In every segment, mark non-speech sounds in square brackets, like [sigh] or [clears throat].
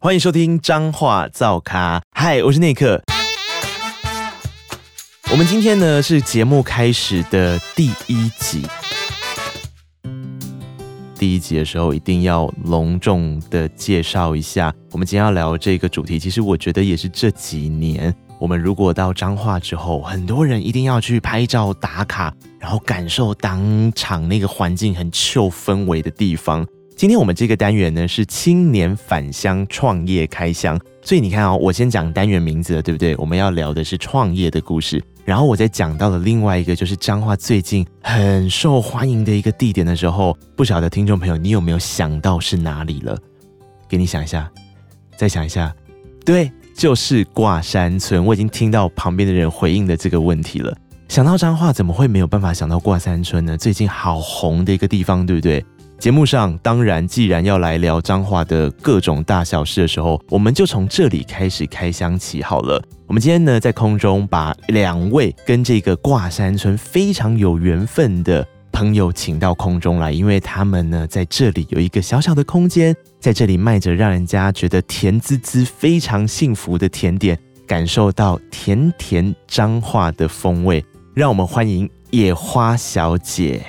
欢迎收听彰话造咖。嗨，我是内克。我们今天呢是节目开始的第一集。第一集的时候一定要隆重的介绍一下，我们今天要聊这个主题。其实我觉得也是这几年，我们如果到彰化之后，很多人一定要去拍照打卡，然后感受当场那个环境很酷氛围的地方。今天我们这个单元呢是青年返乡创业开箱，所以你看哦，我先讲单元名字了，对不对？我们要聊的是创业的故事，然后我再讲到了另外一个就是彰化最近很受欢迎的一个地点的时候，不晓得听众朋友你有没有想到是哪里了？给你想一下，再想一下，对，就是挂山村。我已经听到旁边的人回应的这个问题了。想到彰化，怎么会没有办法想到挂山村呢？最近好红的一个地方，对不对？节目上当然，既然要来聊彰化的各种大小事的时候，我们就从这里开始开箱起好了。我们今天呢，在空中把两位跟这个挂山村非常有缘分的朋友请到空中来，因为他们呢，在这里有一个小小的空间，在这里卖着让人家觉得甜滋滋、非常幸福的甜点，感受到甜甜彰化的风味。让我们欢迎野花小姐。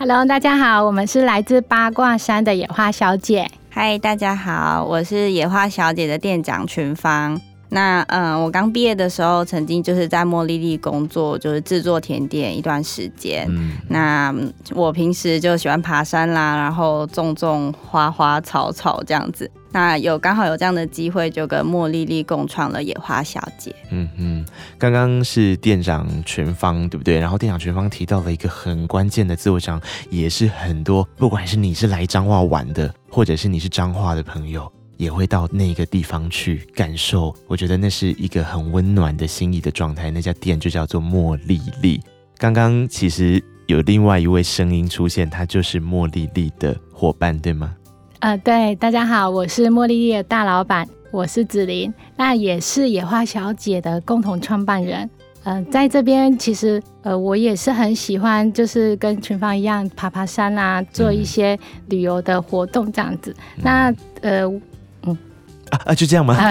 Hello，大家好，我们是来自八卦山的野花小姐。嗨，大家好，我是野花小姐的店长群芳。那嗯，我刚毕业的时候，曾经就是在茉莉莉工作，就是制作甜点一段时间。嗯，那我平时就喜欢爬山啦，然后种种花花草草这样子。那有刚好有这样的机会，就跟莫莉莉共创了野花小姐。嗯嗯，刚刚是店长群芳，对不对？然后店长群芳提到了一个很关键的字，我想也是很多，不管是你是来彰化玩的，或者是你是彰化的朋友，也会到那个地方去感受。我觉得那是一个很温暖的心意的状态。那家店就叫做茉莉莉。刚刚其实有另外一位声音出现，他就是茉莉莉的伙伴，对吗？呃，对，大家好，我是茉莉莉的大老板，我是子琳，那也是野花小姐的共同创办人。呃，在这边其实呃，我也是很喜欢，就是跟群芳一样爬爬山啊，做一些旅游的活动这样子。嗯、那呃，嗯啊啊，就这样吗？[laughs]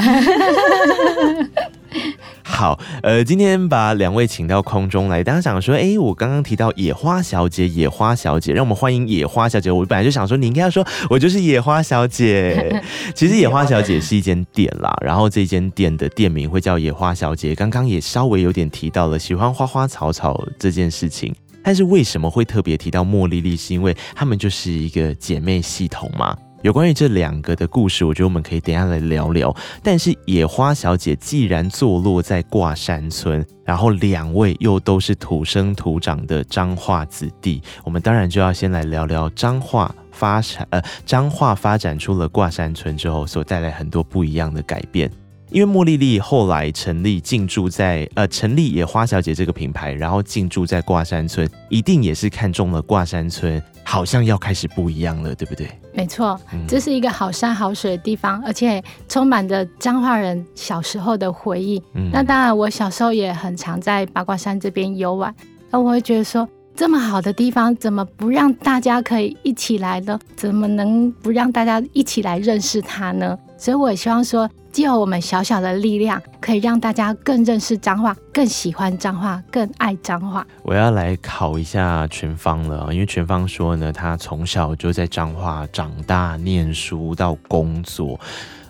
好，呃，今天把两位请到空中来，大家想说，哎、欸，我刚刚提到野花小姐，野花小姐，让我们欢迎野花小姐。我本来就想说，你应该要说，我就是野花小姐。[laughs] 其实野花小姐是一间店啦，然后这间店的店名会叫野花小姐。刚刚也稍微有点提到了喜欢花花草草这件事情，但是为什么会特别提到茉莉莉？是因为他们就是一个姐妹系统嘛。有关于这两个的故事，我觉得我们可以等下来聊聊。但是野花小姐既然坐落在挂山村，然后两位又都是土生土长的彰化子弟，我们当然就要先来聊聊彰化发展，呃，彰化发展出了挂山村之后所带来很多不一样的改变。因为茉莉莉后来成立进驻在呃成立野花小姐这个品牌，然后进驻在挂山村，一定也是看中了挂山村，好像要开始不一样了，对不对？没错，这是一个好山好水的地方，而且充满着彰化人小时候的回忆。嗯，那当然，我小时候也很常在八卦山这边游玩，那我会觉得说，这么好的地方，怎么不让大家可以一起来呢？怎么能不让大家一起来认识它呢？所以我也希望说。借由我们小小的力量，可以让大家更认识彰化，更喜欢彰化，更爱彰化。我要来考一下群芳了，因为群芳说呢，他从小就在彰化长大，念书到工作。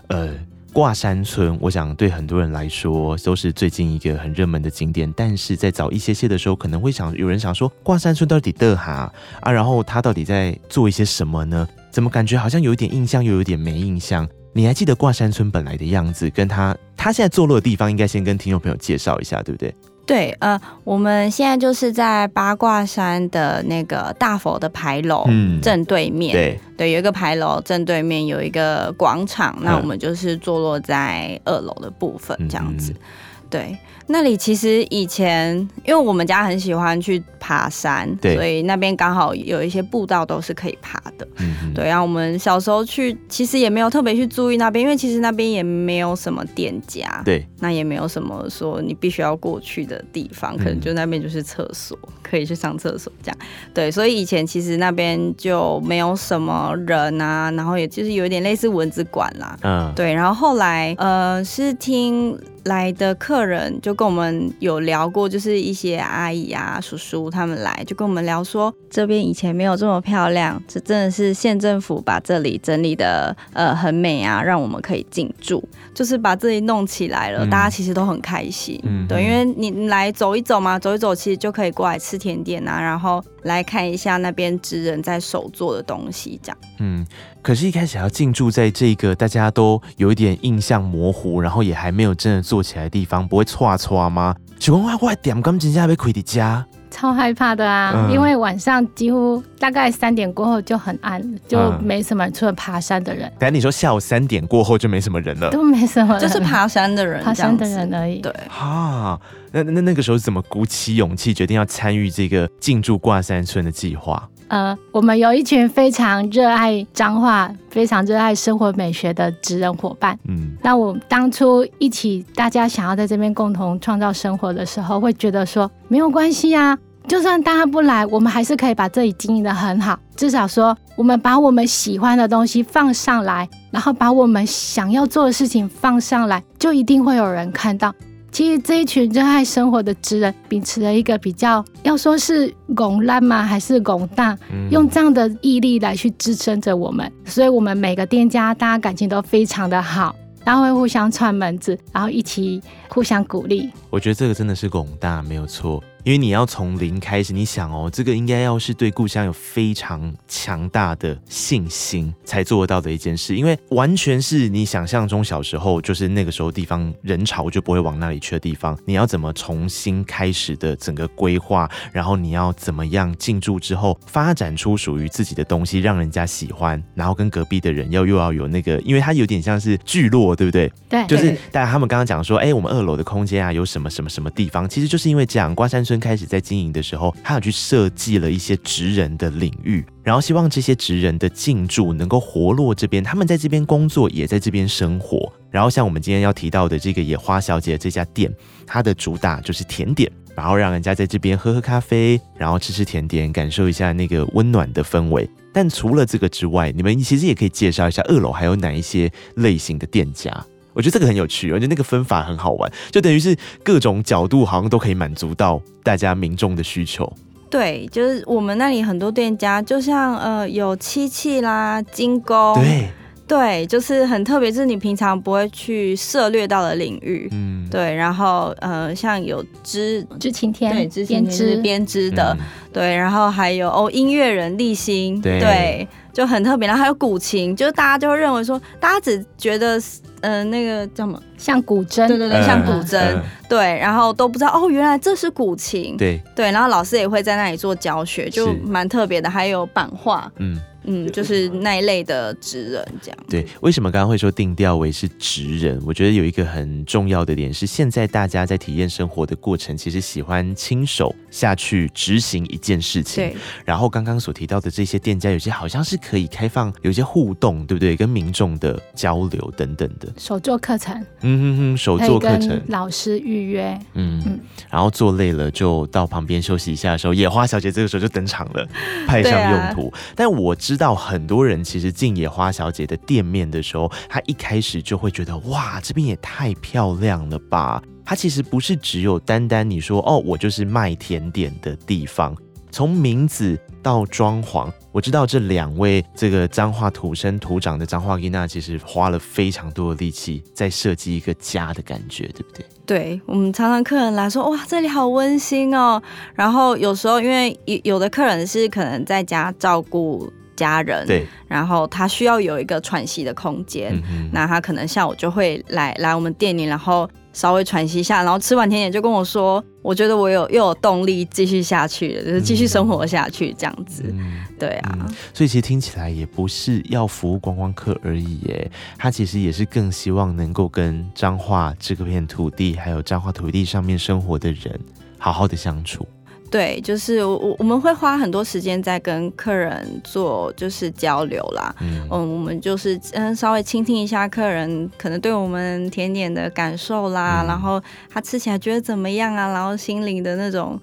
呃，挂山村，我想对很多人来说都是最近一个很热门的景点。但是在早一些些的时候，可能会想有人想说，挂山村到底的哈啊？然后他到底在做一些什么呢？怎么感觉好像有一点印象，又有点没印象？你还记得挂山村本来的样子，跟他他现在坐落的地方，应该先跟听众朋友介绍一下，对不对？对，呃，我们现在就是在八卦山的那个大佛的牌楼正对面，嗯、对对，有一个牌楼正对面有一个广场，那我们就是坐落在二楼的部分，这样子。嗯对。那里其实以前，因为我们家很喜欢去爬山，对，所以那边刚好有一些步道都是可以爬的。嗯，对。然后我们小时候去，其实也没有特别去注意那边，因为其实那边也没有什么店家，对，那也没有什么说你必须要过去的地方，可能就那边就是厕所，嗯、可以去上厕所这样。对，所以以前其实那边就没有什么人啊，然后也就是有一点类似蚊子馆啦。嗯，对。然后后来，呃，是听。来的客人就跟我们有聊过，就是一些阿姨啊、叔叔他们来就跟我们聊说，这边以前没有这么漂亮，这真的是县政府把这里整理的呃很美啊，让我们可以进驻，就是把这里弄起来了，嗯、大家其实都很开心，嗯，对，因为你来走一走嘛，走一走其实就可以过来吃甜点啊，然后来看一下那边职人在手做的东西，这样，嗯。可是，一开始要进驻在这个大家都有一点印象模糊，然后也还没有真的做起来的地方，不会错错吗？请问外外点刚进家被亏的家，超害怕的啊！嗯、因为晚上几乎大概三点过后就很暗，就没什么人，除了爬山的人。等你说下午三点过后就没什么人了，都没什么人，就是爬山的人，爬山的人而已。对，哈，那那那个时候怎么鼓起勇气决定要参与这个进驻挂山村的计划？呃，我们有一群非常热爱彰化、非常热爱生活美学的职人伙伴。嗯，那我当初一起大家想要在这边共同创造生活的时候，会觉得说没有关系啊，就算大家不来，我们还是可以把这里经营的很好。至少说，我们把我们喜欢的东西放上来，然后把我们想要做的事情放上来，就一定会有人看到。其实这一群热爱生活的职人，秉持了一个比较，要说是拱烂吗，还是拱大？用这样的毅力来去支撑着我们，所以我们每个店家大家感情都非常的好。然后会互相串门子，然后一起互相鼓励。我觉得这个真的是拱大没有错，因为你要从零开始，你想哦，这个应该要是对故乡有非常强大的信心才做得到的一件事，因为完全是你想象中小时候就是那个时候地方人潮就不会往那里去的地方，你要怎么重新开始的整个规划，然后你要怎么样进驻之后发展出属于自己的东西，让人家喜欢，然后跟隔壁的人要又要有那个，因为它有点像是聚落。对不对？对，就是大家他们刚刚讲说，哎，我们二楼的空间啊，有什么什么什么地方？其实就是因为这样，瓜山村开始在经营的时候，他有去设计了一些职人的领域，然后希望这些职人的进驻能够活络这边，他们在这边工作，也在这边生活。然后像我们今天要提到的这个野花小姐这家店，它的主打就是甜点，然后让人家在这边喝喝咖啡，然后吃吃甜点，感受一下那个温暖的氛围。但除了这个之外，你们其实也可以介绍一下二楼还有哪一些类型的店家。我觉得这个很有趣，而且那个分法很好玩，就等于是各种角度好像都可以满足到大家民众的需求。对，就是我们那里很多店家，就像呃有漆器啦、金工。对。对，就是很特别，是你平常不会去涉猎到的领域。嗯，对，然后呃，像有织织晴天，对，织编织编织的，嗯、对，然后还有哦，音乐人立新，对，对，就很特别。然后还有古琴，就是大家就会认为说，大家只觉得呃那个叫什么，像古筝，对对对，像古筝，嗯、对，然后都不知道哦，原来这是古琴，对。对，然后老师也会在那里做教学，就蛮特别的。还有版画，嗯。嗯，就是那一类的职人这样。对，为什么刚刚会说定调为是职人？我觉得有一个很重要的点是，现在大家在体验生活的过程，其实喜欢亲手下去执行一件事情。对。然后刚刚所提到的这些店家，有些好像是可以开放，有些互动，对不对？跟民众的交流等等的。手作课程。嗯哼哼，手作课程。老师预约。嗯嗯。然后做累了就到旁边休息一下的时候，野花小姐这个时候就登场了，派上用途。啊、但我知。知道很多人其实进野花小姐的店面的时候，他一开始就会觉得哇，这边也太漂亮了吧！它其实不是只有单单你说哦，我就是卖甜点的地方。从名字到装潢，我知道这两位这个彰化土生土长的彰化吉娜，其实花了非常多的力气在设计一个家的感觉，对不对？对，我们常常客人来说，哇，这里好温馨哦。然后有时候因为有有的客人是可能在家照顾。家人，对，然后他需要有一个喘息的空间，嗯、那他可能下午就会来来我们店里，然后稍微喘息一下，然后吃完甜点就跟我说，我觉得我有又有动力继续下去了，就是继续生活下去这样子。嗯、对啊、嗯，所以其实听起来也不是要服务观光客而已耶，他其实也是更希望能够跟彰化这个片土地，还有彰化土地上面生活的人好好的相处。对，就是我我们会花很多时间在跟客人做就是交流啦，嗯，嗯，我们就是嗯稍微倾听一下客人可能对我们甜点的感受啦，嗯、然后他吃起来觉得怎么样啊，然后心灵的那种。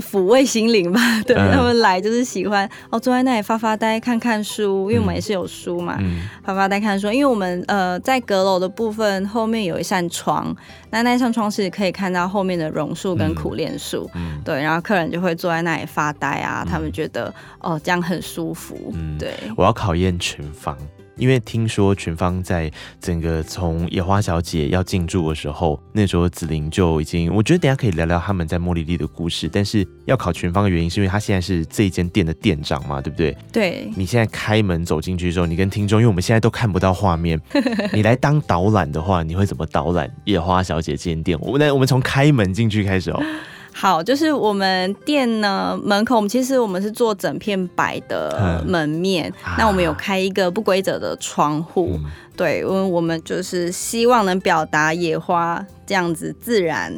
是抚慰心灵吧，[laughs] 对、嗯、他们来就是喜欢哦，坐在那里发发呆，看看书，因为我们也是有书嘛，嗯、发发呆看书。因为我们呃在阁楼的部分后面有一扇窗，那那扇窗是可以看到后面的榕树跟苦楝树，嗯、对，然后客人就会坐在那里发呆啊，嗯、他们觉得哦这样很舒服，嗯、对。我要考验群芳。因为听说群芳在整个从野花小姐要进驻的时候，那时候紫菱就已经，我觉得等一下可以聊聊他们在茉莉莉的故事。但是要考群芳的原因，是因为他现在是这一间店的店长嘛，对不对？对。你现在开门走进去的时候，你跟听众，因为我们现在都看不到画面，[laughs] 你来当导览的话，你会怎么导览野花小姐这间店？我们来，我们从开门进去开始哦。好，就是我们店呢门口，我们其实我们是做整片白的门面，嗯、那我们有开一个不规则的窗户，嗯、对，因为我们就是希望能表达野花这样子自然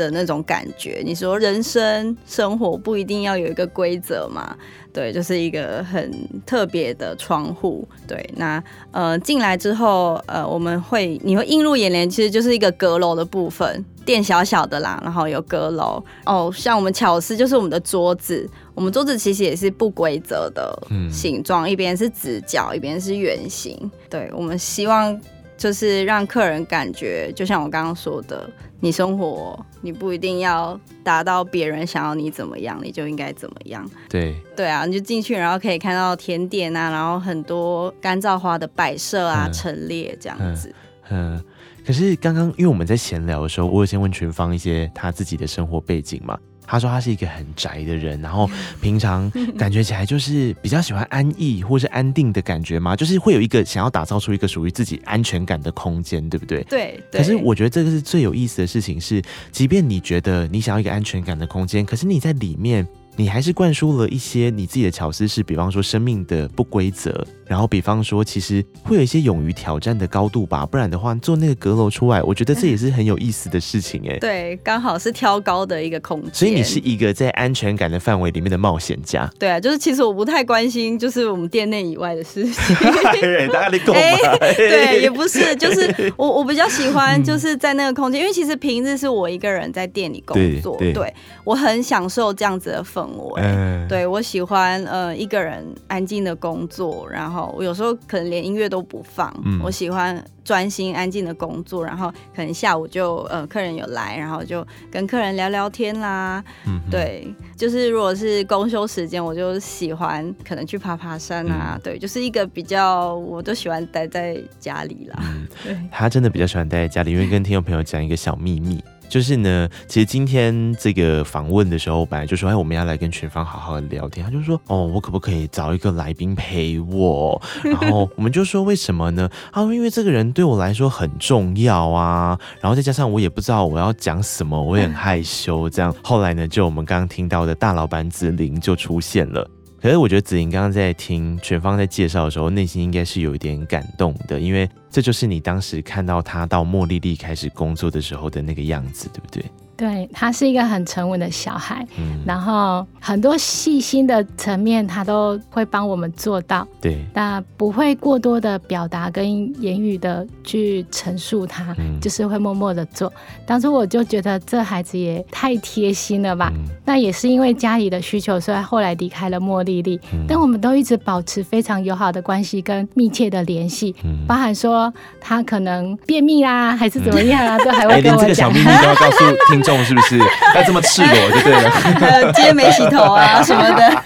的那种感觉。你说人生生活不一定要有一个规则嘛？对，就是一个很特别的窗户。对，那呃进来之后，呃我们会你会映入眼帘，其实就是一个阁楼的部分，店小小的啦，然后有阁楼哦。像我们巧思就是我们的桌子，我们桌子其实也是不规则的形状，嗯、一边是直角，一边是圆形。对，我们希望就是让客人感觉，就像我刚刚说的。你生活，你不一定要达到别人想要你怎么样，你就应该怎么样。对对啊，你就进去，然后可以看到甜点啊，然后很多干燥花的摆设啊，嗯、陈列这样子嗯。嗯，可是刚刚因为我们在闲聊的时候，我有先问群芳一些他自己的生活背景嘛。他说他是一个很宅的人，然后平常感觉起来就是比较喜欢安逸或是安定的感觉嘛，就是会有一个想要打造出一个属于自己安全感的空间，对不对？对。可是我觉得这个是最有意思的事情是，即便你觉得你想要一个安全感的空间，可是你在里面。你还是灌输了一些你自己的巧思，是比方说生命的不规则，然后比方说其实会有一些勇于挑战的高度吧，不然的话做那个阁楼出来，我觉得这也是很有意思的事情哎。[laughs] 对，刚好是挑高的一个空间，所以你是一个在安全感的范围里面的冒险家。对啊，就是其实我不太关心就是我们店内以外的事情，[laughs] 大家你懂吗？[laughs] 对，也不是，就是我我比较喜欢就是在那个空间，因为其实平日是我一个人在店里工作，对，对，我很享受这样子的氛。嗯，对，我喜欢呃一个人安静的工作，然后我有时候可能连音乐都不放，嗯、我喜欢专心安静的工作，然后可能下午就呃客人有来，然后就跟客人聊聊天啦。嗯，对，就是如果是公休时间，我就喜欢可能去爬爬山啊。嗯、对，就是一个比较，我都喜欢待在家里啦。嗯，对，他真的比较喜欢待在家里，因为跟听众朋友讲一个小秘密。就是呢，其实今天这个访问的时候，本来就说，哎，我们要来跟群芳好好的聊天。他就说，哦，我可不可以找一个来宾陪我？然后我们就说，为什么呢？他 [laughs] 说，因为这个人对我来说很重要啊。然后再加上我也不知道我要讲什么，我也很害羞。这样后来呢，就我们刚刚听到的大老板子琳就出现了。可是我觉得子莹刚刚在听全方在介绍的时候，内心应该是有一点感动的，因为这就是你当时看到他到茉莉莉开始工作的时候的那个样子，对不对？对，他是一个很沉稳的小孩，嗯，然后很多细心的层面他都会帮我们做到，对，那不会过多的表达跟言语的去陈述他，嗯，就是会默默的做。当初我就觉得这孩子也太贴心了吧，嗯，那也是因为家里的需求，所以后来离开了莫莉莉，嗯，但我们都一直保持非常友好的关系跟密切的联系，嗯，包含说他可能便秘啦，还是怎么样啊，嗯，都还会跟我讲，欸，连这个小秘密都要告诉听众。是不是 [laughs] 要这么赤裸就对了？[laughs] 今天没洗头啊 [laughs] 什么的。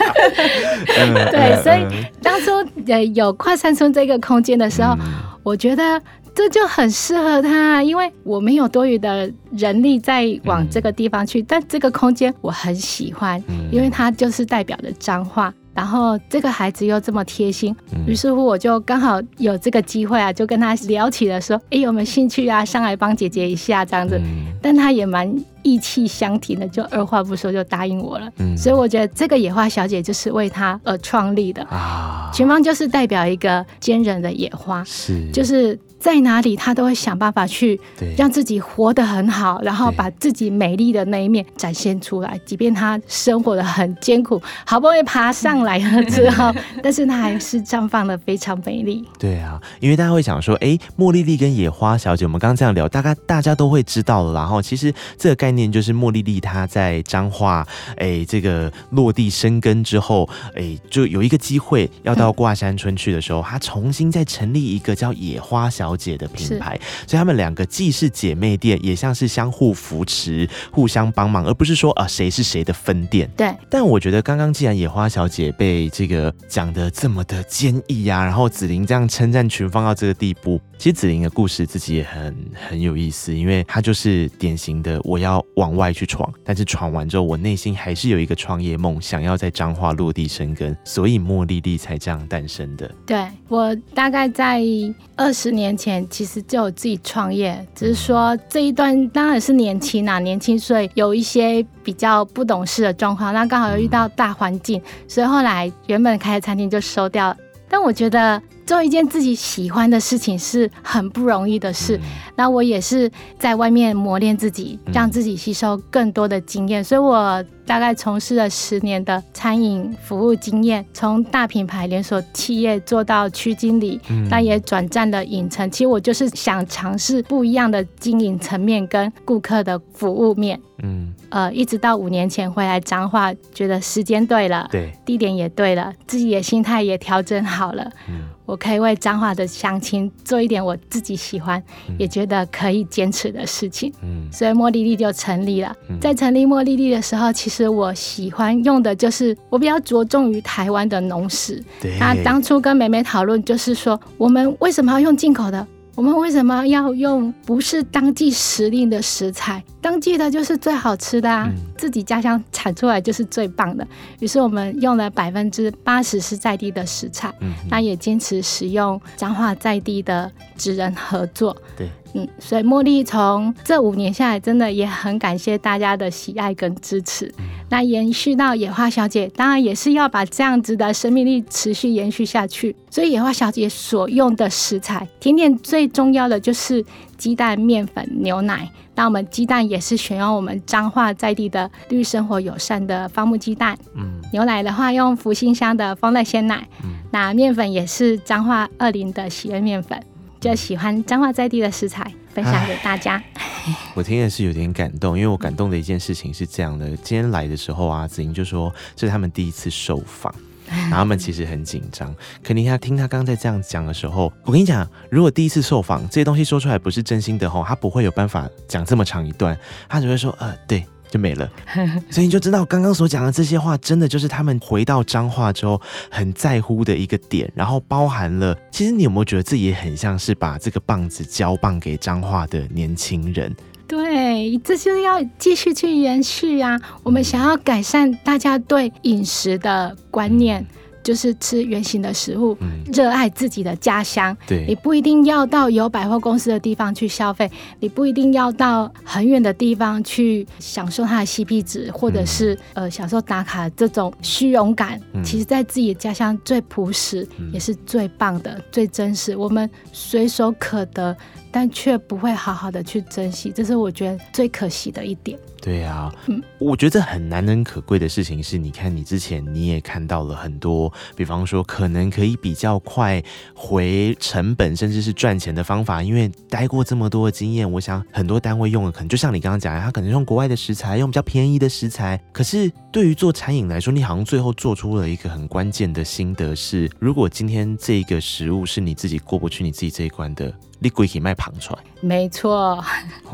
对，所以当初呃有快山村这个空间的时候，我觉得这就很适合他，因为我没有多余的人力再往这个地方去，但这个空间我很喜欢，因为它就是代表着彰化。然后这个孩子又这么贴心，于、嗯、是乎我就刚好有这个机会啊，就跟他聊起了说，哎，有没有兴趣啊，上来帮姐姐一下这样子。嗯、但他也蛮意气相挺的，就二话不说就答应我了。嗯，所以我觉得这个野花小姐就是为他而创立的啊，群芳就是代表一个坚韧的野花，是，就是。在哪里，他都会想办法去让自己活得很好，然后把自己美丽的那一面展现出来。即便他生活的很艰苦，好不容易爬上来了之后，[laughs] 但是他还是绽放的非常美丽。对啊，因为大家会想说，哎，茉莉莉跟野花小姐，我们刚刚这样聊，大概大家都会知道了。然后，其实这个概念就是茉莉莉她在彰化，哎，这个落地生根之后，哎，就有一个机会要到挂山村去的时候，她重新再成立一个叫野花小姐的品牌，所以他们两个既是姐妹店，也像是相互扶持、互相帮忙，而不是说啊谁是谁的分店。对。但我觉得刚刚既然野花小姐被这个讲的这么的坚毅啊，然后紫琳这样称赞群芳到这个地步，其实紫琳的故事自己也很很有意思，因为她就是典型的我要往外去闯，但是闯完之后，我内心还是有一个创业梦，想要在彰化落地生根，所以茉莉莉才这样诞生的。对，我大概在二十年前。其实就有自己创业，只是说这一段当然是年轻啊，年轻所以有一些比较不懂事的状况，那刚好又遇到大环境，所以后来原本开的餐厅就收掉了。但我觉得做一件自己喜欢的事情是很不容易的事，那我也是在外面磨练自己，让自己吸收更多的经验，所以我。大概从事了十年的餐饮服务经验，从大品牌连锁企业做到区经理，那、嗯、也转战了影城。其实我就是想尝试不一样的经营层面跟顾客的服务面。嗯，呃，一直到五年前回来彰化，觉得时间对了，对，地点也对了，自己的心态也调整好了。嗯。我可以为彰化的乡亲做一点我自己喜欢，嗯、也觉得可以坚持的事情。嗯，所以茉莉莉就成立了。嗯、在成立茉莉莉的时候，其实我喜欢用的就是我比较着重于台湾的农史。对。那当初跟美美讨论，就是说我们为什么要用进口的？我们为什么要用不是当季时令的食材？当季的就是最好吃的啊，嗯、自己家乡产出来就是最棒的。于是我们用了百分之八十是在地的食材，嗯、那也坚持使用彰化在地的职人合作。对。嗯，所以茉莉从这五年下来，真的也很感谢大家的喜爱跟支持。嗯、那延续到野花小姐，当然也是要把这样子的生命力持续延续下去。所以野花小姐所用的食材，甜点最重要的就是鸡蛋、面粉、牛奶。那我们鸡蛋也是选用我们彰化在地的绿生活友善的方木鸡蛋。嗯，牛奶的话用福兴乡的丰乐鲜奶。嗯，那面粉也是彰化二林的喜悦面粉。就喜欢彰化在地的食材，分享给大家。[laughs] 我听的是有点感动，因为我感动的一件事情是这样的：[laughs] 今天来的时候啊，子英就说这是他们第一次受访，[laughs] 然后他们其实很紧张。可你看，听他刚刚在这样讲的时候，我跟你讲，如果第一次受访，这些东西说出来不是真心的吼，他不会有办法讲这么长一段，他只会说呃，对。就没了，所以你就知道刚刚所讲的这些话，真的就是他们回到彰化之后很在乎的一个点，然后包含了，其实你有没有觉得自己很像是把这个棒子交棒给彰化的年轻人？对，这就是要继续去延续啊！我们想要改善大家对饮食的观念。就是吃原形的食物，热、嗯、爱自己的家乡。对，你不一定要到有百货公司的地方去消费，你不一定要到很远的地方去享受它的 CP 值，或者是、嗯、呃享受打卡这种虚荣感。嗯、其实，在自己的家乡最朴实，也是最棒的、嗯、最真实。我们随手可得，但却不会好好的去珍惜，这是我觉得最可惜的一点。对啊，嗯，我觉得很难能可贵的事情是，你看你之前你也看到了很多，比方说可能可以比较快回成本，甚至是赚钱的方法。因为待过这么多的经验，我想很多单位用的可能就像你刚刚讲的，他可能用国外的食材，用比较便宜的食材。可是对于做餐饮来说，你好像最后做出了一个很关键的心得是：如果今天这个食物是你自己过不去你自己这一关的。你鬼可以卖旁出来，没错，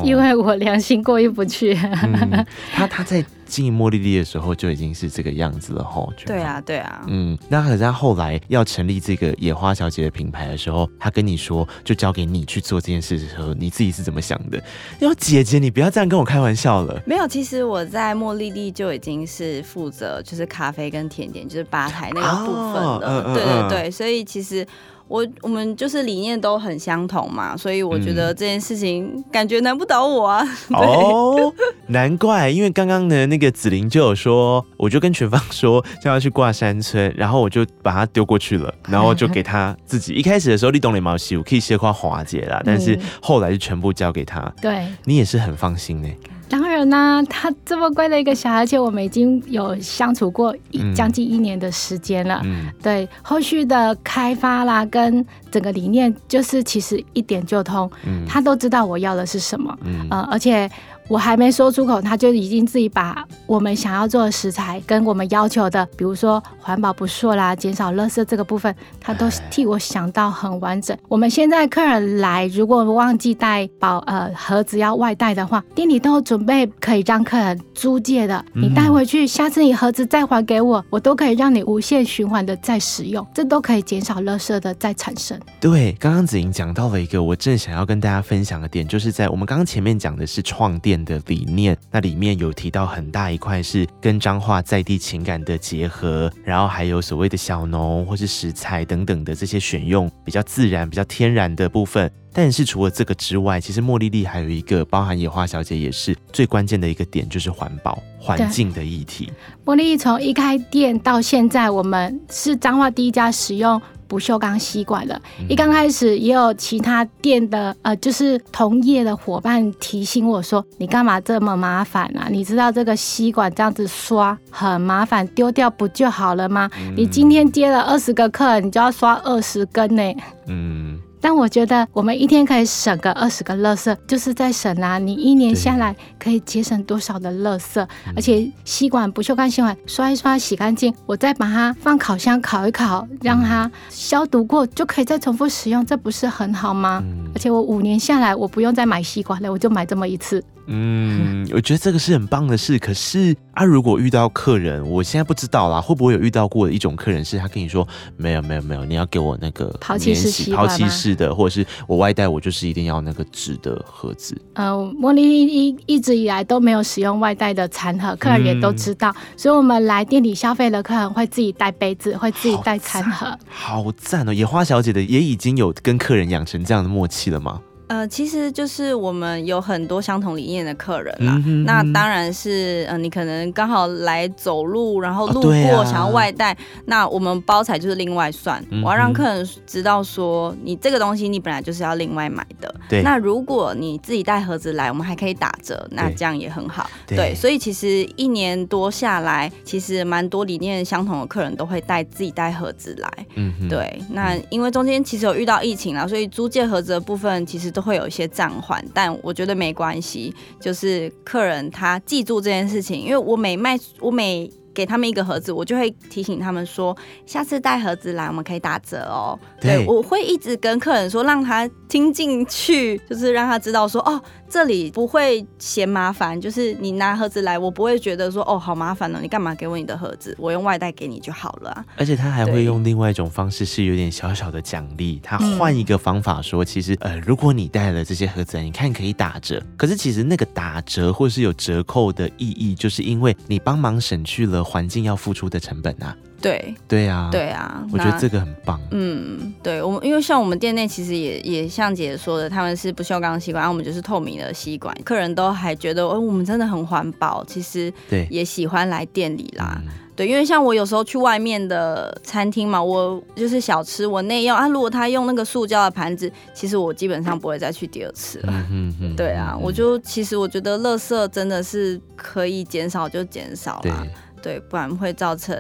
因为我良心过意不去。嗯、他他在经营茉莉莉的时候就已经是这个样子了吼。对啊，对啊。嗯，那可是他后来要成立这个野花小姐的品牌的时候，他跟你说就交给你去做这件事的时候，你自己是怎么想的？要姐姐，你不要这样跟我开玩笑了。没有，其实我在茉莉莉就已经是负责就是咖啡跟甜点，就是吧台那个部分了。哦嗯嗯嗯、对对对，所以其实。我我们就是理念都很相同嘛，所以我觉得这件事情感觉难不倒我啊。[laughs] 嗯、哦，难怪，因为刚刚呢那个子玲就有说，我就跟全芳说叫他去挂山村，然后我就把他丢过去了，然后就给他自己。一开始的时候，你懂礼貌西，我可以先夸华姐啦，但是后来就全部交给他。对，你也是很放心呢。当然啦、啊，他这么乖的一个小孩，而且我们已经有相处过一将近一年的时间了。嗯，对，后续的开发啦，跟整个理念，就是其实一点就通。嗯，他都知道我要的是什么。嗯，呃，而且。我还没说出口，他就已经自己把我们想要做的食材跟我们要求的，比如说环保不塑啦、减少垃圾这个部分，他都替我想到很完整。我们现在客人来，如果忘记带保呃盒子要外带的话，店里都有准备可以让客人租借的，你带回去，下次你盒子再还给我，我都可以让你无限循环的再使用，这都可以减少垃圾的再产生。对，刚刚子莹讲到了一个我正想要跟大家分享的点，就是在我们刚刚前面讲的是创店的理念，那里面有提到很大一块是跟彰化在地情感的结合，然后还有所谓的小农或是食材等等的这些选用比较自然、比较天然的部分。但是除了这个之外，其实茉莉莉还有一个包含野花小姐也是最关键的一个点，就是环保环境的议题。茉莉莉从一开店到现在，我们是彰化第一家使用。不锈钢吸管的，一刚开始也有其他店的呃，就是同业的伙伴提醒我说：“你干嘛这么麻烦啊？你知道这个吸管这样子刷很麻烦，丢掉不就好了吗？你今天接了二十个客人，你就要刷二十根呢。”嗯。但我觉得我们一天可以省个二十个垃圾，就是在省啊！你一年下来可以节省多少的垃圾？而且吸管不锈钢吸管刷一刷洗干净，我再把它放烤箱烤一烤，让它消毒过就可以再重复使用，这不是很好吗？而且我五年下来我不用再买吸管了，我就买这么一次。嗯，我觉得这个是很棒的事。可是啊，如果遇到客人，我现在不知道啦，会不会有遇到过的一种客人是他跟你说没有没有没有，你要给我那个抛弃式？抛弃式的，或者是我外带，我就是一定要那个纸的盒子。呃，茉莉莉一一直以来都没有使用外带的餐盒，客人也都知道，嗯、所以我们来店里消费的客人会自己带杯子，会自己带餐盒。好赞哦！野花小姐的也已经有跟客人养成这样的默契了吗？呃，其实就是我们有很多相同理念的客人啦。那当然是，呃，你可能刚好来走路，然后路过想要外带，那我们包材就是另外算。嗯、我要让客人知道说，你这个东西你本来就是要另外买的。对。那如果你自己带盒子来，我们还可以打折，那这样也很好。对。对所以其实一年多下来，其实蛮多理念相同的客人都会带自己带盒子来。嗯对。那因为中间其实有遇到疫情啦，所以租借盒子的部分其实都。会有一些暂缓，但我觉得没关系，就是客人他记住这件事情，因为我每卖我每给他们一个盒子，我就会提醒他们说，下次带盒子来，我们可以打折哦。对，对，我会一直跟客人说，让他听进去，就是让他知道说，哦。这里不会嫌麻烦，就是你拿盒子来，我不会觉得说哦好麻烦哦，你干嘛给我你的盒子？我用外带给你就好了啊。而且他还会用另外一种方式，是有点小小的奖励。他换一个方法说，其实呃，如果你带了这些盒子来，你看可以打折。可是其实那个打折或是有折扣的意义，就是因为你帮忙省去了环境要付出的成本啊。对对啊，对啊，我觉得这个很棒。嗯，对，我们因为像我们店内其实也也像姐姐说的，他们是不锈钢吸管，然后我们就是透明的吸管，客人都还觉得哦，我们真的很环保，其实对也喜欢来店里啦。对，对，因为像我有时候去外面的餐厅嘛，我就是小吃我内用啊，如果他用那个塑胶的盘子，其实我基本上不会再去第二次了。嗯嗯嗯。[laughs] 对啊，我就其实我觉得垃圾真的是可以减少就减少啦。对，不然会造成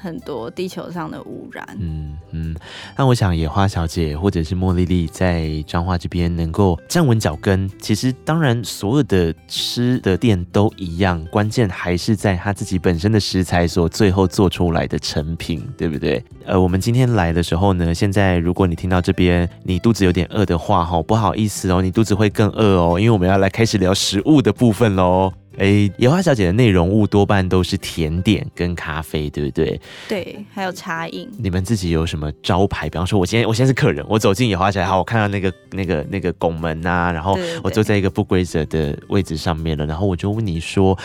很多地球上的污染。嗯嗯，那我想野花小姐或者是茉莉莉在彰化这边能够站稳脚跟，其实当然所有的吃的店都一样，关键还是在他自己本身的食材所最后做出来的成品，对不对？呃，我们今天来的时候呢，现在如果你听到这边你肚子有点饿的话，哈，不好意思哦，你肚子会更饿哦，因为我们要来开始聊食物的部分喽。哎，野花小姐的内容物多半都是甜点跟咖啡，对不对？对，还有茶饮。你们自己有什么招牌？比方说，我今天我现在是客人，我走进野花小姐，好，我看到那个那个那个拱门啊，然后我坐在一个不规则的位置上面了，然后我就问你说。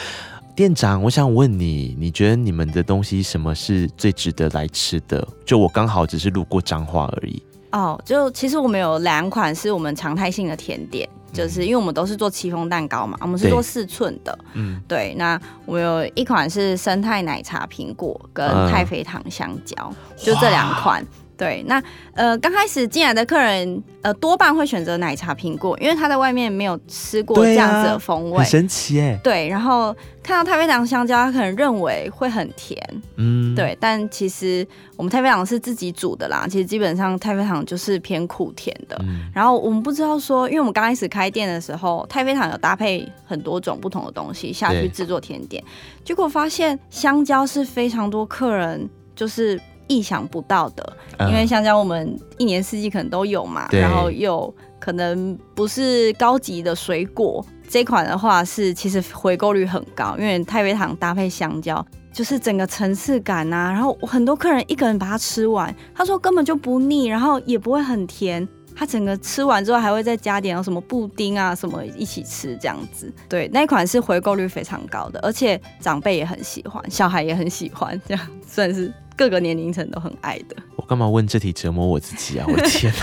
店长，我想问你，你觉得你们的东西什么是最值得来吃的？就我刚好只是路过彰化而已。哦，就其实我们有两款是我们常态性的甜点，嗯、就是因为我们都是做戚风蛋糕嘛，我们是做四寸的。嗯，对。那我有一款是生态奶茶苹果跟太妃糖香蕉，嗯、就这两款。对，那呃，刚开始进来的客人，呃，多半会选择奶茶苹果，因为他在外面没有吃过这样子的风味，啊、很神奇哎。对，然后看到太妃糖香蕉，他可能认为会很甜，嗯，对，但其实我们太妃糖是自己煮的啦，其实基本上太妃糖就是偏苦甜的。嗯、然后我们不知道说，因为我们刚开始开店的时候，太妃糖有搭配很多种不同的东西下去制作甜点，对结果发现香蕉是非常多客人就是。意想不到的，因为香蕉我们一年四季可能都有嘛，嗯、然后又可能不是高级的水果，这款的话是其实回购率很高，因为太妃糖搭配香蕉，就是整个层次感啊，然后很多客人一个人把它吃完，他说根本就不腻，然后也不会很甜。他整个吃完之后还会再加点什么布丁啊什么一起吃这样子，对，那款是回购率非常高的，而且长辈也很喜欢，小孩也很喜欢，这样算是各个年龄层都很爱的。我干嘛问这题折磨我自己啊？我的天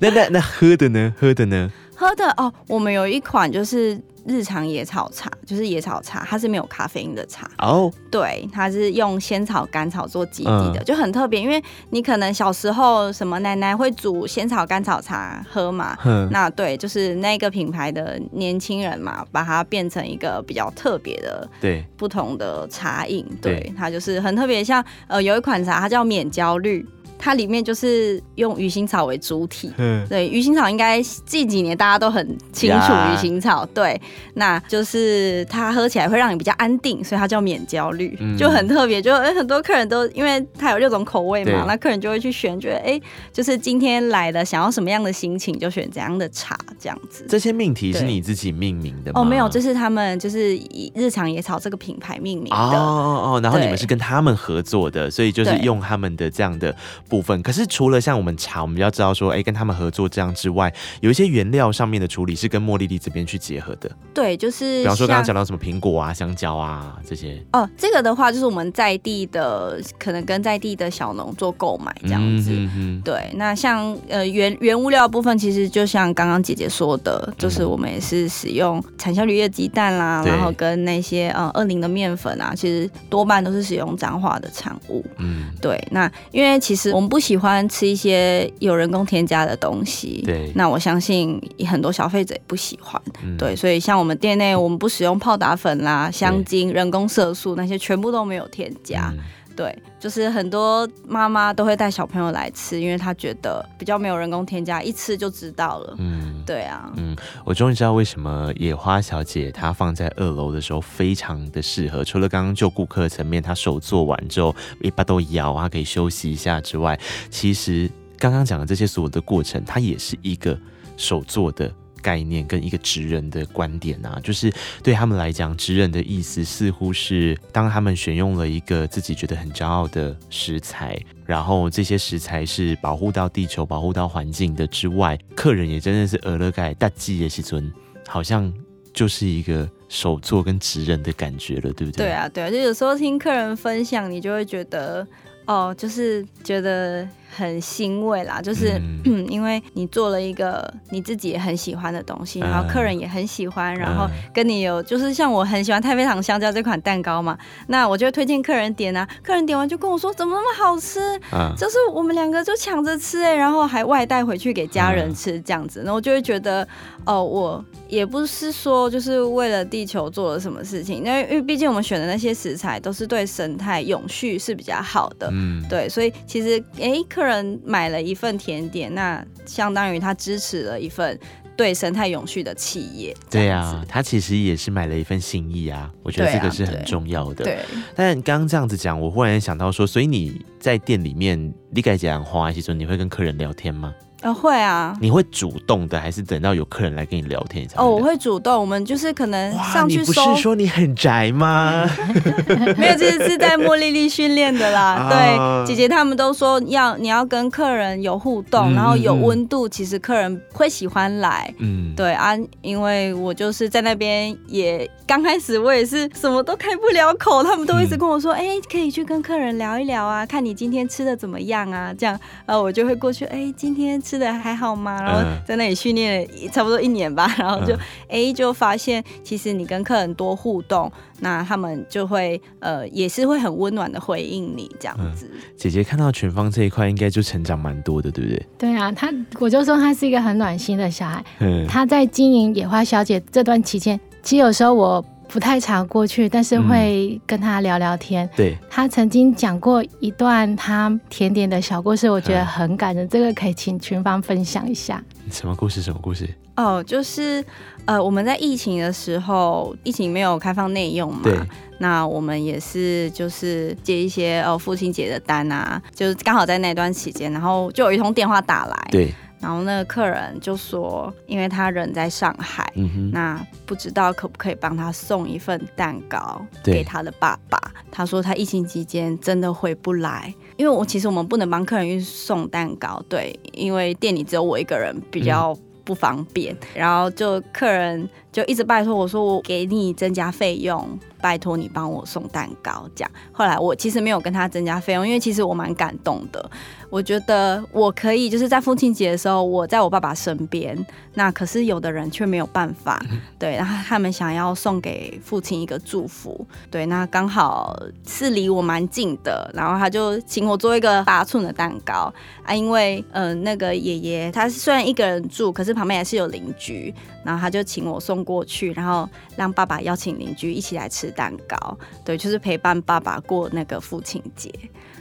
那那那喝的呢？喝的呢？喝的哦，我们有一款就是。日常野草茶就是野草茶，它是没有咖啡因的茶哦。Oh. 对，它是用仙草、甘草做基底的，uh. 就很特别。因为你可能小时候什么奶奶会煮仙草、甘草茶喝嘛.那对，就是那个品牌的年轻人嘛，把它变成一个比较特别的，对，不同的茶饮。对，对它就是很特别。像呃，有一款茶，它叫免焦绿。它里面就是用鱼腥草为主体，嗯，对，鱼腥草应该近几年大家都很清楚鱼腥草，对，那就是它喝起来会让你比较安定，所以它叫免焦虑，嗯、就很特别，就很多客人都因为它有六种口味嘛，那客人就会去选，觉得哎，就是今天来了想要什么样的心情就选怎样的茶这样子。这些命题是你自己命名的吗？哦，没有，这是他们就是以日常野草这个品牌命名的。哦哦哦，然后你们是跟他们合作的，所以就是用他们的这样的。部分，可是除了像我们茶，我们要知道说，哎、欸，跟他们合作这样之外，有一些原料上面的处理是跟茉莉莉这边去结合的。对，就是比方说刚刚讲到什么苹果啊、香蕉啊这些。哦，这个的话就是我们在地的，可能跟在地的小农做购买这样子。嗯、哼哼对，那像呃原原物料部分，其实就像刚刚姐姐说的，就是我们也是使用产销履业鸡蛋啦，对然后跟那些呃二零的面粉啊，其实多半都是使用彰化的产物。嗯，对，那因为其实。我们不喜欢吃一些有人工添加的东西，对。那我相信很多消费者也不喜欢，嗯、对。所以像我们店内，我们不使用泡打粉啦、香精、人工色素那些，全部都没有添加。嗯、对，就是很多妈妈都会带小朋友来吃，因为她觉得比较没有人工添加，一吃就知道了。嗯，对啊。嗯，我终于知道为什么野花小姐她放在二楼的时候非常的适合，除了刚刚就顾客层面，她手做完之后尾巴都摇，啊可以休息一下之外，其实刚刚讲的这些所有的过程，它也是一个手做的概念跟一个职人的观点啊，就是对他们来讲，职人的意思似乎是当他们选用了一个自己觉得很骄傲的食材，然后这些食材是保护到地球、保护到环境的之外，客人也真的是俄勒盖大吉耶西尊，好像就是一个手作跟职人的感觉了，对不对？对啊，对啊，就有时候听客人分享，你就会觉得。哦，就是觉得很欣慰啦，就是 [clears throat] 因为你做了一个你自己也很喜欢的东西，然后客人也很喜欢，然后跟你有就是像我很喜欢太妃糖香蕉这款蛋糕嘛，那我就推荐客人点啊，客人点完就跟我说怎么那么好吃，嗯，就是我们两个就抢着吃哎，然后还外带回去给家人吃这样子，那我就会觉得哦，我也不是说就是为了地球做了什么事情，因为因为毕竟我们选的那些食材都是对生态永续是比较好的。嗯，对，所以其实，哎，客人买了一份甜点，那相当于他支持了一份对生态永续的企业。对啊，他其实也是买了一份心意啊，我觉得这个是很重要的。对，对，但刚刚这样子讲，我忽然想到说，所以你在店里面，你该讲话，其实你会跟客人聊天吗？呃，会啊。你会主动的，还是等到有客人来跟你聊天才？哦，我会主动。我们就是可能上去收。你不是说你很宅吗？[laughs] 没有，这是是在茉莉莉训练的啦。[laughs] 对，姐姐他们都说要你要跟客人有互动，然后有温度，其实客人会喜欢来。嗯，对啊，因为我就是在那边也刚开始，我也是什么都开不了口，他们都一直跟我说，哎，可以去跟客人聊一聊啊，看你今天吃的怎么样啊，这样，然后我就会过去，哎，今天。吃的还好吗？然后在那里训练了差不多一年吧，然后就哎、嗯、就发现，其实你跟客人多互动，那他们就会呃也是会很温暖的回应你这样子。嗯、姐姐看到群芳这一块，应该就成长蛮多的，对不对？对啊，他我就说他是一个很暖心的小孩。嗯，他在经营野花小姐这段期间，其实有时候我。不太常过去，但是会跟他聊聊天。嗯、对，他曾经讲过一段他甜点的小故事，我觉得很感人。嗯、这个可以请群芳分享一下。什么故事？什么故事？哦，就是呃，我们在疫情的时候，疫情没有开放内用嘛，对那我们也是就是接一些呃父亲节的单啊，就是刚好在那段期间，然后就有一通电话打来。对。然后那个客人就说，因为他人在上海，嗯、那不知道可不可以帮他送一份蛋糕给他的爸爸。他说他疫情期间真的回不来，因为我其实我们不能帮客人运送蛋糕，对，因为店里只有我一个人，比较不方便。嗯、然后就客人就一直拜托我说，我给你增加费用。拜托你帮我送蛋糕，这样。后来我其实没有跟他增加费用，因为其实我蛮感动的。我觉得我可以就是在父亲节的时候，我在我爸爸身边。那可是有的人却没有办法，[laughs] 对。然后他们想要送给父亲一个祝福，对。那刚好是离我蛮近的，然后他就请我做一个八寸的蛋糕啊，因为嗯、呃，那个爷爷他虽然一个人住，可是旁边还是有邻居，然后他就请我送过去，然后让爸爸邀请邻居一起来吃蛋糕，对，就是陪伴爸爸过那个父亲节。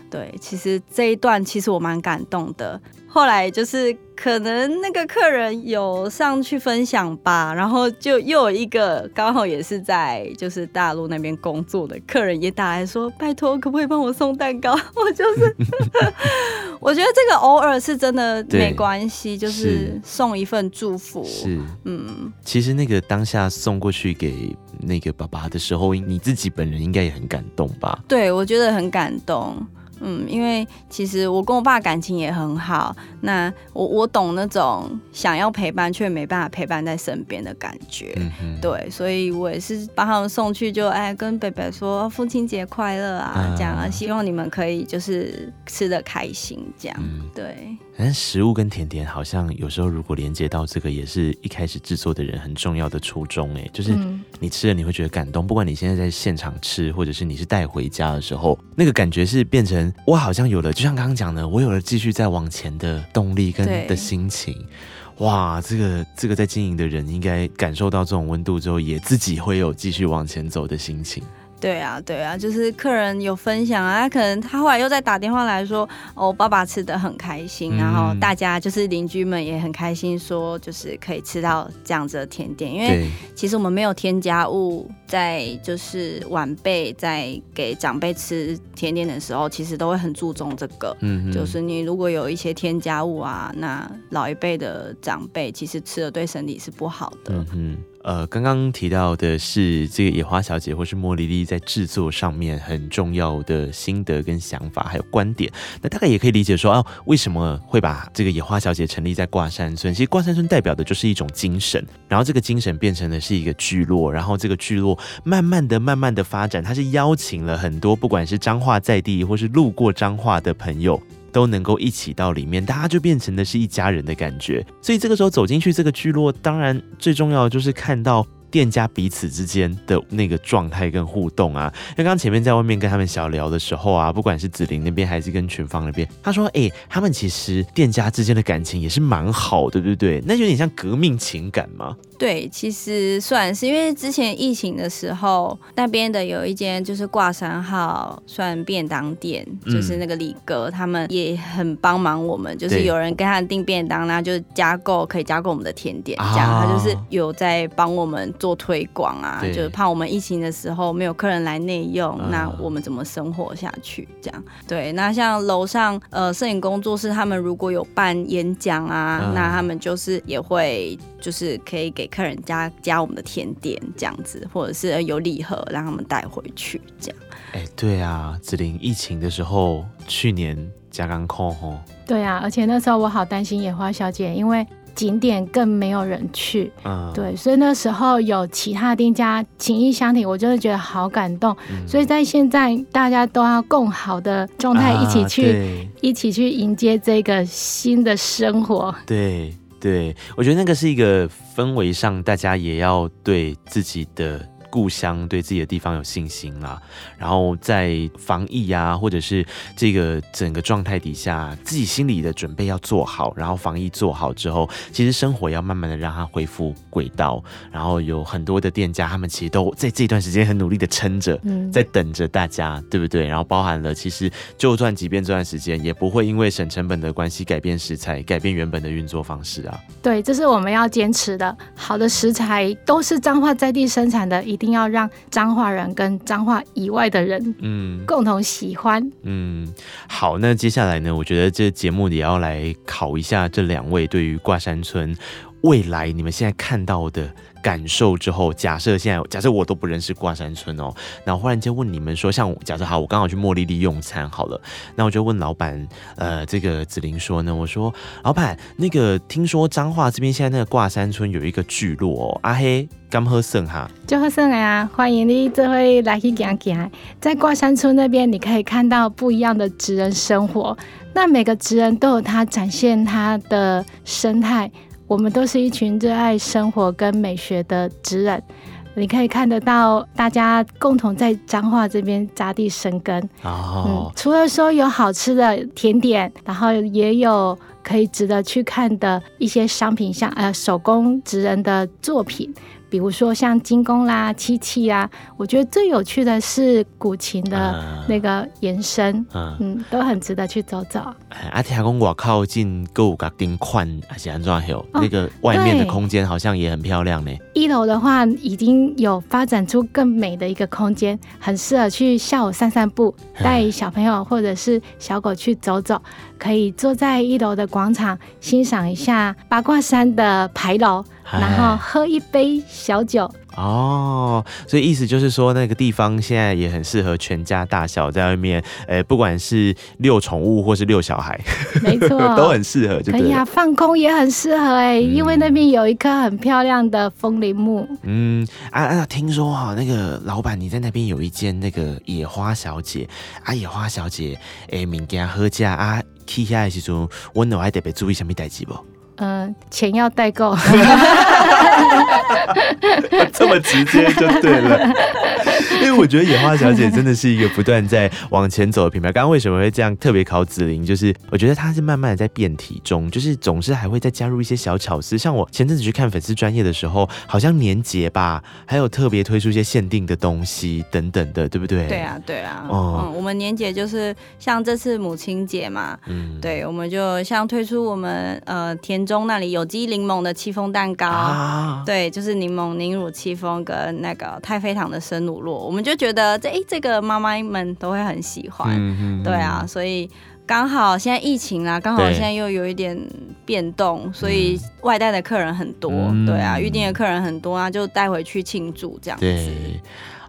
对，其实这一段其实我蛮感动的。后来就是可能那个客人有上去分享吧，然后就又有一个刚好也是在就是大陆那边工作的客人也打来说，拜托可不可以帮我送蛋糕？[laughs] 我就是 [laughs] 我觉得这个偶尔是真的没关系，就是送一份祝福。是，嗯，其实那个当下送过去给那个爸爸的时候，你自己本人应该也很感动吧？对，我觉得很感动。嗯，因为其实我跟我爸感情也很好，那我我懂那种想要陪伴却没办法陪伴在身边的感觉，嗯、对，所以我也是把他们送去就，就哎跟北北说父亲节快乐啊，这样啊，希望你们可以就是吃的开心，这样，嗯、对。反正食物跟甜点好像有时候如果连接到这个，也是一开始制作的人很重要的初衷哎，就是你吃了你会觉得感动，不管你现在在现场吃，或者是你是带回家的时候，那个感觉是变成我好像有了，就像刚刚讲的，我有了继续再往前的动力跟的心情。哇，这个这个在经营的人应该感受到这种温度之后，也自己会有继续往前走的心情。对啊，对啊，就是客人有分享啊，他可能他后来又再打电话来说，哦，爸爸吃的很开心，嗯、然后大家就是邻居们也很开心，说就是可以吃到这样子的甜点，因为其实我们没有添加物，在就是晚辈在给长辈吃甜点的时候，其实都会很注重这个，嗯，就是你如果有一些添加物啊，那老一辈的长辈其实吃了对身体是不好的，嗯呃，刚刚提到的是这个野花小姐或是茉莉莉在制作上面很重要的心得跟想法，还有观点。那大概也可以理解说，哦，为什么会把这个野花小姐成立在挂山村？其实挂山村代表的就是一种精神，然后这个精神变成的是一个聚落，然后这个聚落慢慢的、慢慢的发展，它是邀请了很多不管是彰化在地或是路过彰化的朋友。都能够一起到里面，大家就变成的是一家人的感觉。所以这个时候走进去这个聚落，当然最重要的就是看到店家彼此之间的那个状态跟互动啊。因为刚刚前面在外面跟他们小聊的时候啊，不管是子玲那边还是跟群芳那边，他说：“哎、他们其实店家之间的感情也是蛮好的，对不对？那有点像革命情感吗？”对，其实算是因为之前疫情的时候，那边的有一间就是挂三号算便当店，嗯、就是那个李哥他们也很帮忙我们，就是有人跟他订便当，然后就加购可以加购我们的甜点，这样、啊、他就是有在帮我们做推广啊，就是怕我们疫情的时候没有客人来内用，啊、那我们怎么生活下去？这样。对，那像楼上呃摄影工作室，他们如果有办演讲啊，啊那他们就是也会就是可以给。客人加加我们的甜点这样子，或者是有礼盒让他们带回去这样。哎、欸，对啊，子玲疫情的时候，去年加刚空吼。对啊，而且那时候我好担心野花小姐，因为景点更没有人去。嗯。对，所以那时候有其他店家情意相挺，我真的觉得好感动。嗯、所以在现在大家都要共好的状态，一起去、啊、一起去迎接这个新的生活。对。对，我觉得那个是一个氛围上，大家也要对自己的。故乡对自己的地方有信心啦，然后在防疫啊，或者是这个整个状态底下，自己心里的准备要做好，然后防疫做好之后，其实生活要慢慢的让它恢复轨道。然后有很多的店家，他们其实都在这段时间很努力的撑着，在等着大家，对不对？然后包含了其实就算即便这段时间，也不会因为省成本的关系改变食材，改变原本的运作方式啊。对，这是我们要坚持的。好的食材都是彰化在地生产的，一定要让彰化人跟彰化以外的人，嗯，共同喜欢。嗯，嗯，好，那接下来呢？我觉得这节目也要来考一下这两位对于挂山村未来你们现在看到的感受之后，假设现在假设我都不认识挂山村哦，那我忽然间问你们说，像假设好，我刚好去茉莉莉用餐好了，那我就问老板，呃，这个子琳说呢，我说老板，那个听说彰化这边现在那个挂山村有一个聚落哦，阿黑刚喝剩哈，就喝剩啊，欢迎你这回来去行行，在挂山村那边你可以看到不一样的职人生活，那每个职人都有他展现他的生态。我们都是一群热爱生活跟美学的职人，你可以看得到大家共同在彰化这边扎地生根。哦、嗯，除了说有好吃的甜点，然后也有可以值得去看的一些商品，像呃手工职人的作品。比如说像金工啦、漆器啊，我觉得最有趣的是古琴的那个延伸，嗯，嗯，都很值得去走走。阿铁公我靠近购物格丁宽，而且安装还有那个外面的空间好像也很漂亮呢。一楼的话已经有发展出更美的一个空间，很适合去下午散散步，带小朋友或者是小狗去走走，可以坐在一楼的广场欣赏一下八卦山的牌楼。然后喝一杯小酒哦，所以意思就是说，那个地方现在也很适合全家大小在外面，呃，不管是遛宠物或是遛小孩，没错，[laughs] 都很适合。可以啊，放空也很适合哎，嗯、因为那边有一棵很漂亮的枫林木。嗯啊啊，听说哈，那个老板你在那边有一间那个野花小姐啊，野花小姐哎，明天喝家啊，去遐的时候，我哪还特别注意什么代志不？嗯，钱要带够，[laughs] [laughs] 这么直接就对了。因为我觉得野花小姐真的是一个不断在往前走的品牌。刚刚为什么会这样特别考子琳？就是我觉得她是慢慢的在变体中，就是总是还会再加入一些小巧思。像我前阵子去看粉丝专业的时候，好像年节吧，还有特别推出一些限定的东西等等的，对不对？对啊，对啊。哦、嗯，我们年节就是像这次母亲节嘛，嗯，对，我们就像推出我们呃田。中那里有机柠檬的戚风蛋糕，啊、对，就是柠檬凝乳戚风跟那个太妃糖的生乳酪，我们就觉得这哎、欸，这个妈妈们都会很喜欢，对啊，所以刚好现在疫情啦，刚好现在又有一点变动，所以外带的客人很多，嗯、对啊，预定的客人很多啊，就带回去庆祝这样子。对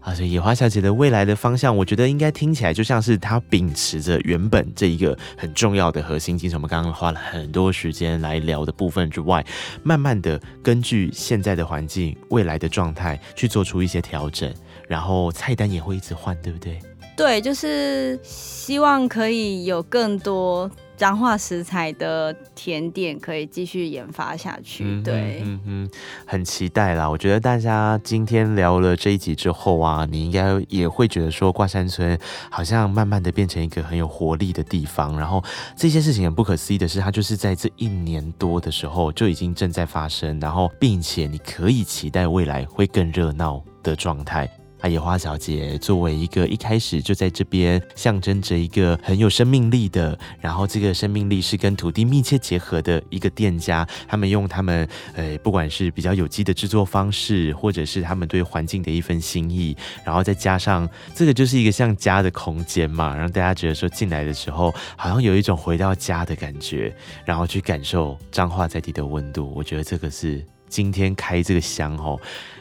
啊，所以野花小姐的未来的方向，我觉得应该听起来就像是她秉持着原本这一个很重要的核心精神。我们刚刚花了很多时间来聊的部分之外，慢慢的根据现在的环境、未来的状态去做出一些调整，然后菜单也会一直换，对不对？对，就是希望可以有更多彰化食材的甜点可以继续研发下去。嗯、对，嗯嗯，很期待啦。我觉得大家今天聊了这一集之后啊，你应该也会觉得说，挂山村好像慢慢的变成一个很有活力的地方。然后这些事情很不可思议的是，它就是在这一年多的时候就已经正在发生，然后并且你可以期待未来会更热闹的状态。野花小姐作为一个一开始就在这边象征着一个很有生命力的，然后这个生命力是跟土地密切结合的一个店家，他们用他们呃，不管是比较有机的制作方式，或者是他们对环境的一份心意，然后再加上这个就是一个像家的空间嘛，让大家觉得说进来的时候好像有一种回到家的感觉，然后去感受彰化在地的温度。我觉得这个是今天开这个箱哦。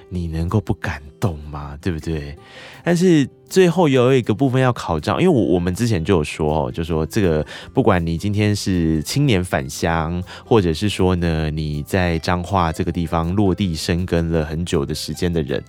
你能够不感动吗？对不对？但是最后有一个部分要考证，因为我我们之前就有说哦，就说这个不管你今天是青年返乡，或者是说呢你在彰化这个地方落地生根了很久的时间的人，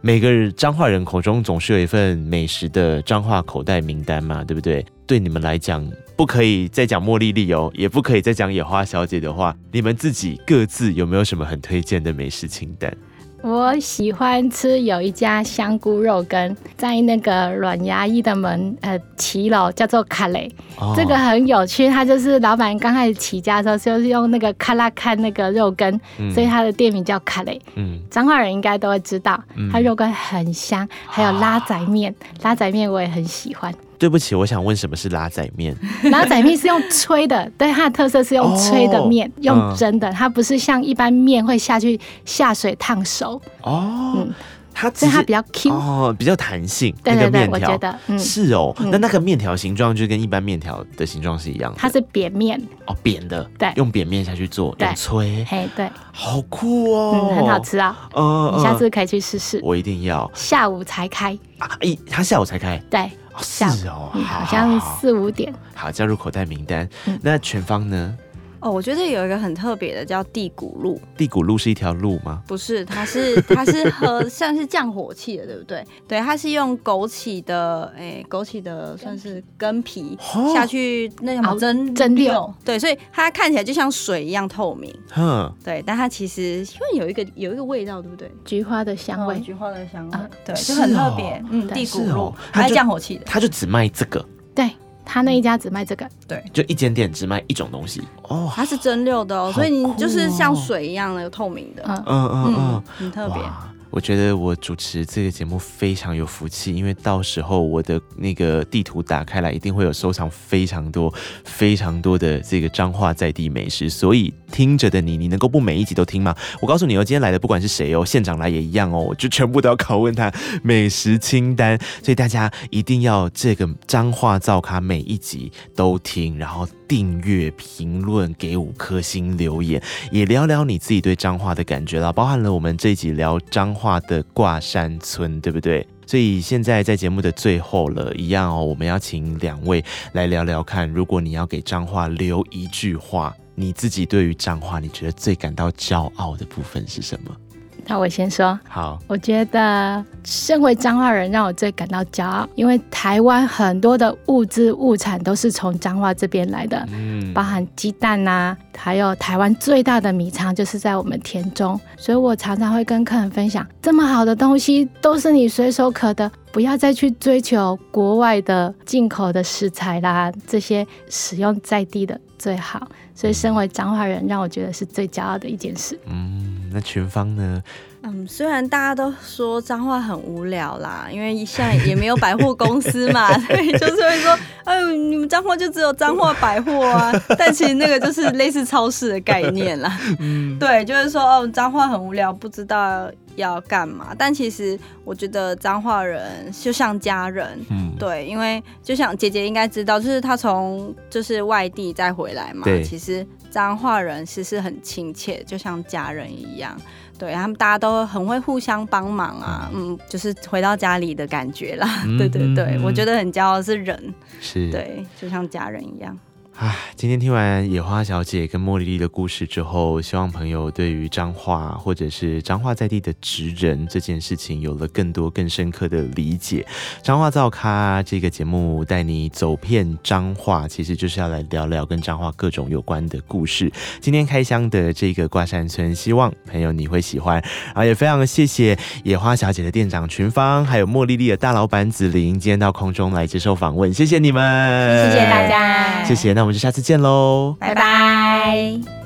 每个彰化人口中总是有一份美食的彰化口袋名单嘛，对不对？对你们来讲，不可以再讲茉莉莉哦，也不可以再讲野花小姐的话，你们自己各自有没有什么很推荐的美食清单？我喜欢吃有一家香菇肉羹，在那个软牙医的门呃骑楼，叫做卡雷。哦、这个很有趣，他就是老板刚开始起家的时候，就是用那个卡拉看那个肉羹，嗯、所以他的店名叫卡雷。嗯，彰化人应该都会知道，他肉羹很香，嗯、还有拉仔面，拉仔面我也很喜欢。对不起，我想问什么是拉仔面？[laughs] 拉仔面是用吹的，[laughs] 对，它的特色是用吹的面，哦、用蒸的，嗯、它不是像一般面会下去下水烫熟。哦，嗯，它所以它比较 Q，哦，比较弹性。对对对，我觉得，嗯，是哦。那那个面条形状就跟一般面条的形状是一样的，它是扁面。哦，扁的，对，用扁面下去做，用吹，嘿，对，好酷哦，嗯，很好吃啊。嗯，你下次可以去试试。我一定要。下午才开啊？一，他下午才开？对。是哦，好像四五点。好，加入口袋名单。那全方呢？哦，我觉得有一个很特别的，叫地骨路。地骨路是一条路吗？不是，它是 [laughs] 它是喝像是降火气的，对不对？对，它是用枸杞的，哎、欸，枸杞的算是根皮下去那种蒸蒸馏。对，所以它看起来就像水一样透明。哼，对，但它其实因为有一个有一个味道，对不对？菊花的香味，菊花的香味，对，就很特别。嗯，地骨露，它是降火气的，它就只卖这个。对。他那一家只卖这个，对，就一间店只卖一种东西哦。它是蒸馏的哦，所以你就是像水一样的透明的，嗯嗯嗯嗯，很特别。我觉得我主持这个节目非常有福气，因为到时候我的那个地图打开来，一定会有收藏非常多、非常多的这个彰化在地美食。所以听着的你，你能够不每一集都听吗？我告诉你哦，今天来的不管是谁哦，县长来也一样哦，就全部都要拷问他美食清单。所以大家一定要这个彰化噪咖每一集都听，然后订阅、评论、给五颗星、留言，也聊聊你自己对彰化的感觉啦，包含了我们这一集聊彰。话的挂山村，对不对？所以现在在节目的最后了，一样哦，我们要请两位来聊聊看，如果你要给彰化留一句话，你自己对于彰化，你觉得最感到骄傲的部分是什么？那我先说，好，我觉得身为彰化人，让我最感到骄傲，因为台湾很多的物资物产都是从彰化这边来的，嗯，包含鸡蛋呐，还有台湾最大的米仓就是在我们田中，所以我常常会跟客人分享，这么好的东西都是你随手可得，不要再去追求国外的进口的食材啦，这些使用在地的最好。所以身为彰化人，让我觉得是最骄傲的一件事。嗯。那群芳呢？嗯，虽然大家都说彰化很无聊啦，因为现在也没有百货公司嘛，[laughs] 所以就是会说，哎呦，你们彰化就只有彰化百货啊。[laughs] 但其实那个就是类似超市的概念啦。嗯，对，就是说哦，彰化很无聊，不知道要干嘛。但其实我觉得彰化人就像家人，嗯，对，因为就像姐姐应该知道，就是她从就是外地再回来嘛，对其实。彰化人其实很亲切，就像家人一样。对，他们大家都很会互相帮忙啊，嗯，就是回到家里的感觉啦。嗯、[laughs] 对对对，嗯、我觉得很骄傲是人，是，对，就像家人一样。啊，今天听完野花小姐跟茉莉莉的故事之后，希望朋友对于彰化或者是彰化在地的职人这件事情有了更多更深刻的理解。彰话造咖这个节目带你走遍彰化，其实就是要来聊聊跟彰化各种有关的故事。今天开箱的这个挂山村，希望朋友你会喜欢。然后也非常谢谢野花小姐的店长群芳，还有茉莉莉的大老板子琳，今天到空中来接受访问，谢谢你们，谢谢大家，谢谢。那我们就下次见喽，拜拜。